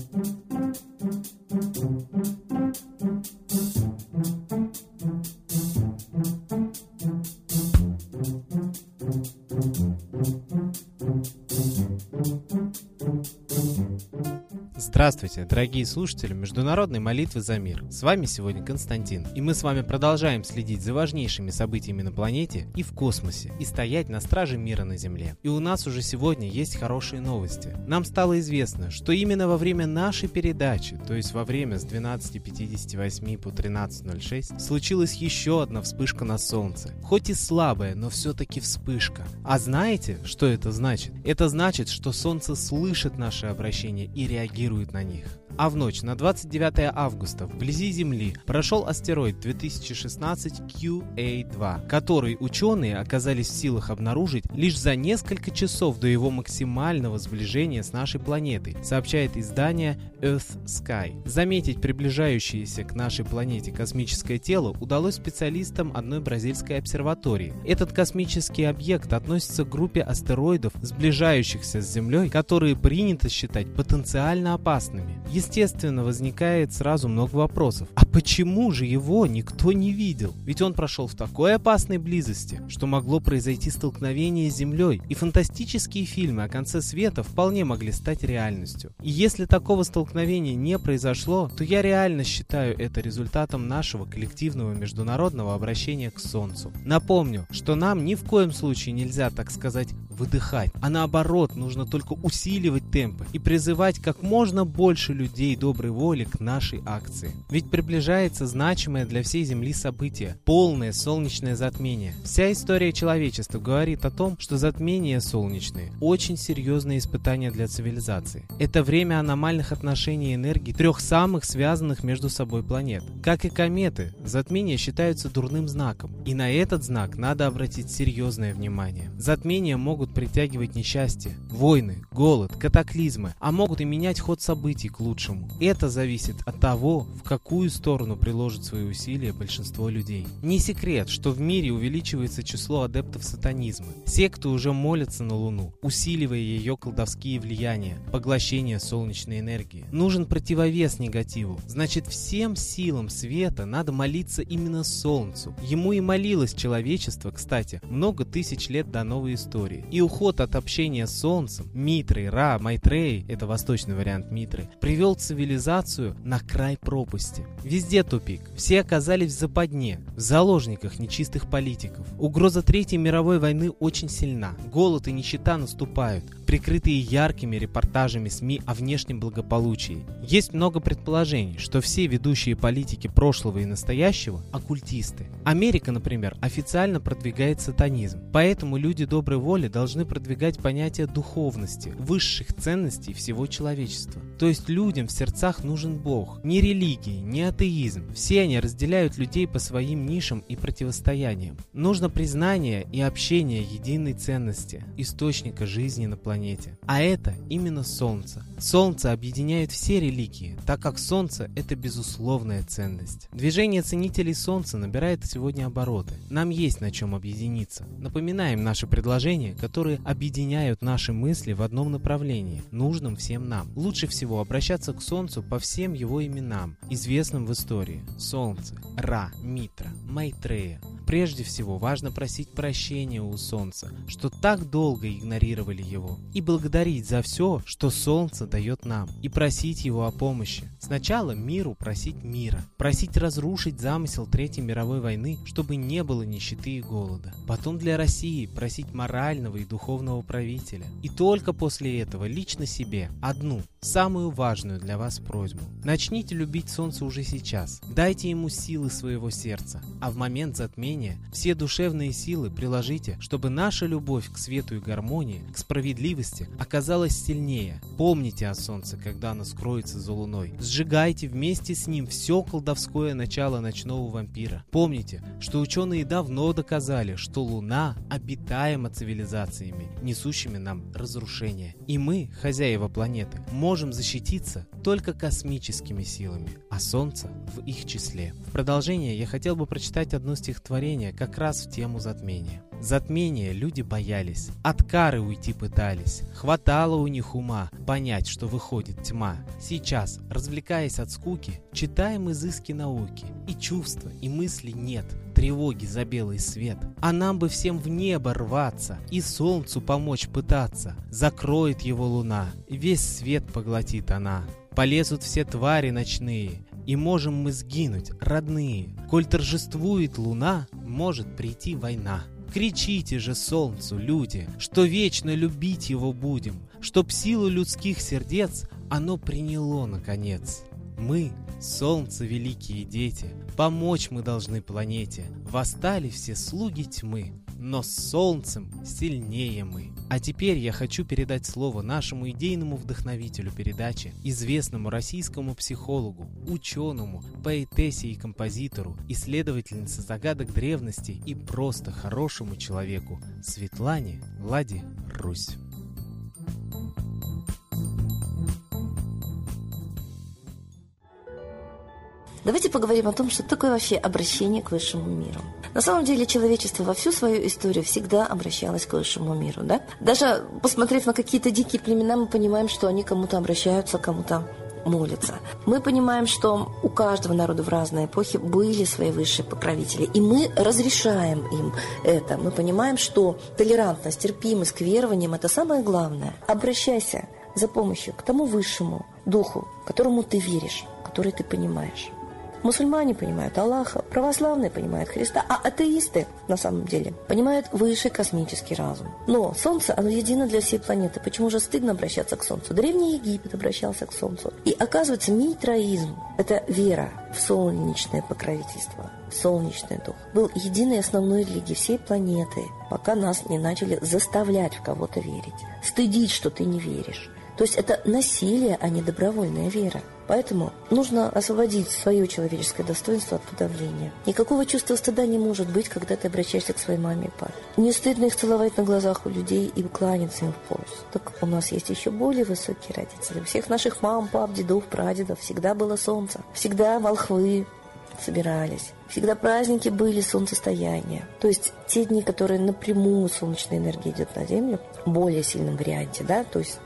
thank you Здравствуйте, дорогие слушатели Международной молитвы за мир. С вами сегодня Константин. И мы с вами продолжаем следить за важнейшими событиями на планете и в космосе, и стоять на страже мира на Земле. И у нас уже сегодня есть хорошие новости. Нам стало известно, что именно во время нашей передачи, то есть во время с 12.58 по 13.06, случилась еще одна вспышка на Солнце. Хоть и слабая, но все-таки вспышка. А знаете, что это значит? Это значит, что Солнце слышит наше обращение и реагирует на них. А в ночь на 29 августа вблизи Земли прошел астероид 2016 QA2, который ученые оказались в силах обнаружить лишь за несколько часов до его максимального сближения с нашей планетой, сообщает издание Earth Sky. Заметить приближающееся к нашей планете космическое тело удалось специалистам одной бразильской обсерватории. Этот космический объект относится к группе астероидов, сближающихся с Землей, которые принято считать потенциально опасными. Естественно, возникает сразу много вопросов. А почему же его никто не видел? Ведь он прошел в такой опасной близости, что могло произойти столкновение с Землей, и фантастические фильмы о конце света вполне могли стать реальностью. И если такого столкновения не произошло, то я реально считаю это результатом нашего коллективного международного обращения к Солнцу. Напомню, что нам ни в коем случае нельзя, так сказать, выдыхать, а наоборот, нужно только усиливать темпы и призывать как можно больше людей доброй воли к нашей акции. Ведь приближается значимое для всей Земли событие – полное солнечное затмение. Вся история человечества говорит о том, что затмения солнечные – очень серьезное испытание для цивилизации. Это время аномальных отношений энергии трех самых связанных между собой планет. Как и кометы, затмения считаются дурным знаком, и на этот знак надо обратить серьезное внимание. Затмения могут притягивать несчастье, войны, голод, катаклизмы, а могут и менять ход событий к лучшему. Это зависит от того, в какую сторону приложит свои усилия большинство людей. Не секрет, что в мире увеличивается число адептов сатанизма. Секты уже молятся на Луну, усиливая ее колдовские влияния, поглощение солнечной энергии. Нужен противовес негативу. Значит, всем силам света надо молиться именно Солнцу. Ему и молилось человечество, кстати, много тысяч лет до новой истории. И уход от общения с Солнцем, Митрой, Ра, Майтрей, это восточный вариант Митры, привел цивилизацию на край пропасти. Везде тупик. Все оказались в западне, в заложниках нечистых политиков. Угроза Третьей мировой войны очень сильна. Голод и нищета наступают, прикрытые яркими репортажами СМИ о внешнем благополучии. Есть много предположений, что все ведущие политики прошлого и настоящего – оккультисты. Америка, например, официально продвигает сатанизм. Поэтому люди доброй воли должны продвигать понятие духовности, высших ценностей всего человечества. То есть людям в сердцах нужен Бог. Не религии, не атеизм. Все они разделяют людей по своим нишам и противостояниям. Нужно признание и общение единой ценности, источника жизни на планете. А это именно Солнце. Солнце объединяет все религии, так как Солнце – это безусловная ценность. Движение ценителей Солнца набирает сегодня обороты. Нам есть на чем объединиться. Напоминаем наши предложения, которые объединяют наши мысли в одном направлении, нужном всем нам. Лучше всего обращаться к Солнцу по всем его именам, известным в истории. Солнце, Ра, Митра, Майтрея. Прежде всего важно просить прощения у Солнца, что так долго игнорировали его, и благодарить за все, что Солнце дает нам, и просить его о помощи. Сначала миру просить мира, просить разрушить замысел Третьей мировой войны, чтобы не было нищеты и голода. Потом для России просить морального и духовного правителя. И только после этого лично себе одну, самую важную для вас просьбу. Начните любить Солнце уже сейчас. Дайте ему силы своего сердца, а в момент затмения все душевные силы приложите, чтобы наша любовь к свету и гармонии, к справедливости оказалась сильнее. Помните о солнце, когда оно скроется за луной. Сжигайте вместе с ним все колдовское начало ночного вампира. Помните, что ученые давно доказали, что луна обитаема цивилизациями, несущими нам разрушение. И мы, хозяева планеты, можем защититься только космическими силами. А солнце в их числе. В продолжение я хотел бы прочитать одно стихотворение как раз в тему затмения. Затмение люди боялись, от кары уйти пытались. Хватало у них ума понять, что выходит тьма. Сейчас, развлекаясь от скуки, читаем изыски науки. И чувства, и мысли нет, тревоги за белый свет. А нам бы всем в небо рваться и солнцу помочь пытаться. Закроет его луна, весь свет поглотит она. Полезут все твари ночные, и можем мы сгинуть, родные. Коль торжествует луна, может прийти война. Кричите же солнцу, люди, что вечно любить его будем, чтоб силу людских сердец оно приняло наконец. Мы, солнце великие дети, помочь мы должны планете. Восстали все слуги тьмы, но с солнцем сильнее мы. А теперь я хочу передать слово нашему идейному вдохновителю передачи, известному российскому психологу, ученому, поэтессе и композитору, исследовательнице загадок древности и просто хорошему человеку Светлане Ладе Русь. Давайте поговорим о том, что такое вообще обращение к высшему миру. На самом деле человечество во всю свою историю всегда обращалось к высшему миру. Да? Даже посмотрев на какие-то дикие племена, мы понимаем, что они кому-то обращаются, кому-то молятся. Мы понимаем, что у каждого народа в разные эпохи были свои высшие покровители, и мы разрешаем им это. Мы понимаем, что толерантность, терпимость к верованиям – это самое главное. Обращайся за помощью к тому высшему духу, которому ты веришь, который ты понимаешь. Мусульмане понимают Аллаха, православные понимают Христа, а атеисты, на самом деле, понимают высший космический разум. Но Солнце, оно едино для всей планеты. Почему же стыдно обращаться к Солнцу? Древний Египет обращался к Солнцу. И оказывается, митроизм – это вера в солнечное покровительство, солнечный дух. Был единой основной религией всей планеты, пока нас не начали заставлять в кого-то верить. Стыдить, что ты не веришь. То есть это насилие, а не добровольная вера. Поэтому нужно освободить свое человеческое достоинство от подавления. Никакого чувства стыда не может быть, когда ты обращаешься к своей маме и папе. Не стыдно их целовать на глазах у людей и кланяться им в пояс. Так у нас есть еще более высокие родители. У всех наших мам, пап, дедов, прадедов всегда было солнце. Всегда волхвы собирались. Всегда праздники были солнцестояния. То есть те дни, которые напрямую солнечная энергия идет на Землю, в более сильном варианте, да, то есть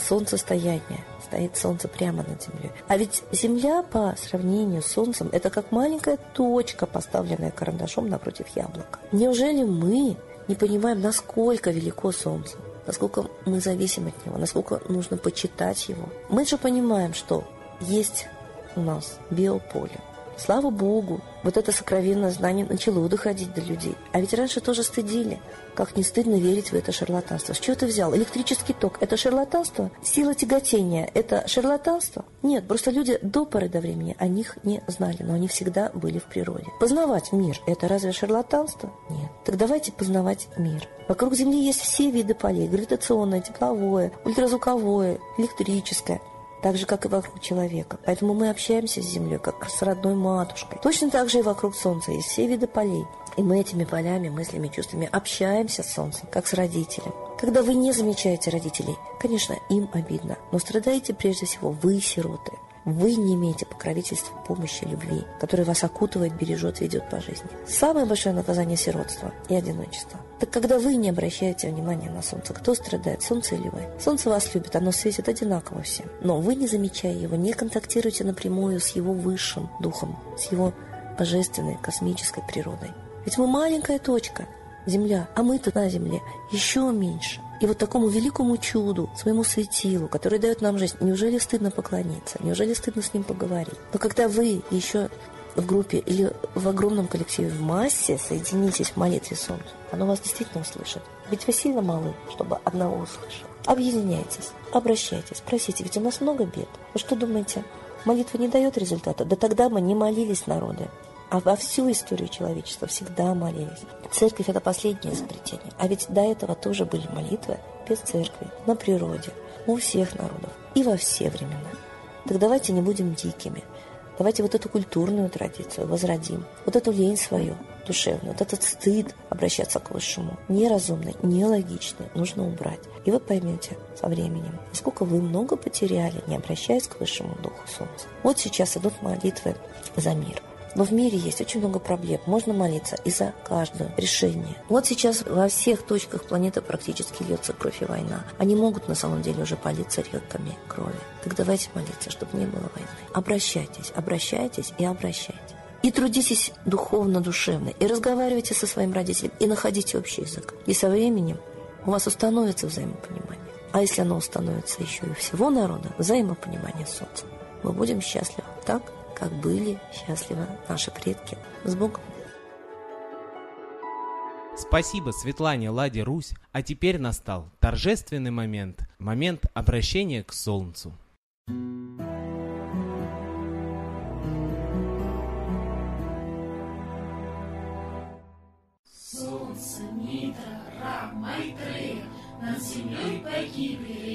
солнцестояние стоит Солнце прямо над Землей. А ведь Земля по сравнению с Солнцем – это как маленькая точка, поставленная карандашом напротив яблока. Неужели мы не понимаем, насколько велико Солнце? насколько мы зависим от него, насколько нужно почитать его. Мы же понимаем, что есть у нас биополе, Слава Богу, вот это сокровенное знание начало доходить до людей. А ведь раньше тоже стыдили. Как не стыдно верить в это шарлатанство. С чего ты взял? Электрический ток – это шарлатанство? Сила тяготения – это шарлатанство? Нет, просто люди до поры до времени о них не знали, но они всегда были в природе. Познавать мир – это разве шарлатанство? Нет. Так давайте познавать мир. Вокруг Земли есть все виды полей – гравитационное, тепловое, ультразвуковое, электрическое так же, как и вокруг человека. Поэтому мы общаемся с Землей, как с родной матушкой. Точно так же и вокруг Солнца есть все виды полей. И мы этими полями, мыслями, чувствами общаемся с Солнцем, как с родителем. Когда вы не замечаете родителей, конечно, им обидно, но страдаете прежде всего вы, сироты. Вы не имеете покровительства, помощи, любви, которая вас окутывает, бережет, ведет по жизни. Самое большое наказание – сиротства и одиночество. Так когда вы не обращаете внимания на солнце, кто страдает, солнце или вы? Солнце вас любит, оно светит одинаково всем. Но вы, не замечая его, не контактируете напрямую с его высшим духом, с его божественной космической природой. Ведь мы маленькая точка, Земля, а мы-то на Земле еще меньше. И вот такому великому чуду, своему светилу, который дает нам жизнь, неужели стыдно поклониться? Неужели стыдно с ним поговорить? Но когда вы еще в группе или в огромном коллективе, в массе соединитесь в молитве Солнцу, оно вас действительно услышит. Ведь вы сильно малы, чтобы одного услышать. Объединяйтесь, обращайтесь, просите, ведь у нас много бед. Вы что думаете, молитва не дает результата? Да тогда мы не молились народы а во всю историю человечества всегда молились. Церковь – это последнее изобретение. А ведь до этого тоже были молитвы без церкви, на природе, у всех народов и во все времена. Так давайте не будем дикими. Давайте вот эту культурную традицию возродим, вот эту лень свою, душевный, вот этот стыд обращаться к высшему, неразумный, нелогичный, нужно убрать. И вы поймете со временем, насколько вы много потеряли, не обращаясь к высшему духу солнца. Вот сейчас идут молитвы за мир. Но в мире есть очень много проблем. Можно молиться и за каждое решение. Вот сейчас во всех точках планеты практически льется кровь и война. Они могут на самом деле уже политься реками крови. Так давайте молиться, чтобы не было войны. Обращайтесь, обращайтесь и обращайтесь. И трудитесь духовно, душевно, и разговаривайте со своим родителем, и находите общий язык. И со временем у вас установится взаимопонимание. А если оно установится еще и всего народа, взаимопонимание солнца, мы будем счастливы так, как были счастливы наши предки. С Богом! Спасибо Светлане Ладе Русь, а теперь настал торжественный момент, момент обращения к Солнцу. Солнце Митра, Ра, Майтрея, над землей погибли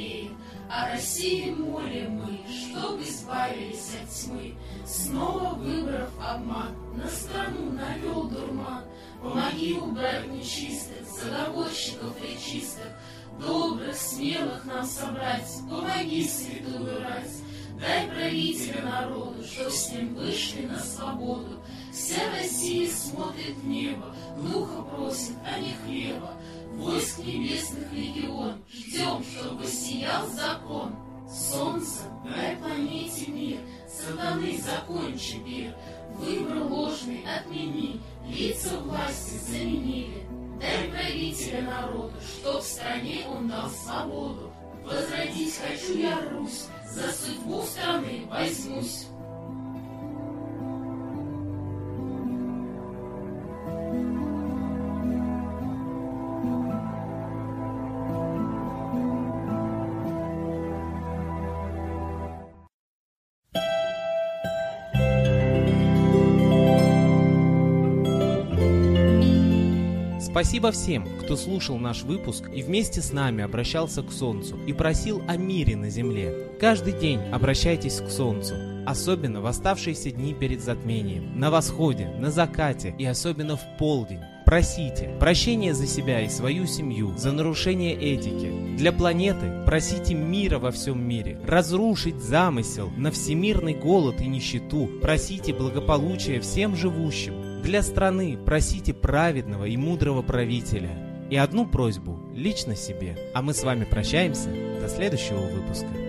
а России молим мы, чтоб избавились от тьмы, Снова выбрав обман, на страну навел дурман. Помоги убрать нечистых, заговорщиков и чистых, Добрых, смелых нам собрать, помоги святую рать. Дай правителя народу, чтоб с ним вышли на свободу. Вся Россия смотрит в небо, глухо просит, а не хлеба. Войск небесных легион, ждем, чтобы сиял закон. Солнце, дай планете мир, сатаны закончи мир. Выбор ложный отмени, лица власти заменили. Дай правителя народу, чтоб в стране он дал свободу. Возродить хочу я Русь, за судьбу страны возьмусь. Спасибо всем, кто слушал наш выпуск и вместе с нами обращался к Солнцу и просил о мире на Земле. Каждый день обращайтесь к Солнцу, особенно в оставшиеся дни перед затмением, на восходе, на закате и особенно в полдень. Просите прощения за себя и свою семью, за нарушение этики. Для планеты просите мира во всем мире, разрушить замысел на всемирный голод и нищету, просите благополучия всем живущим, для страны просите праведного и мудрого правителя. И одну просьбу лично себе. А мы с вами прощаемся. До следующего выпуска.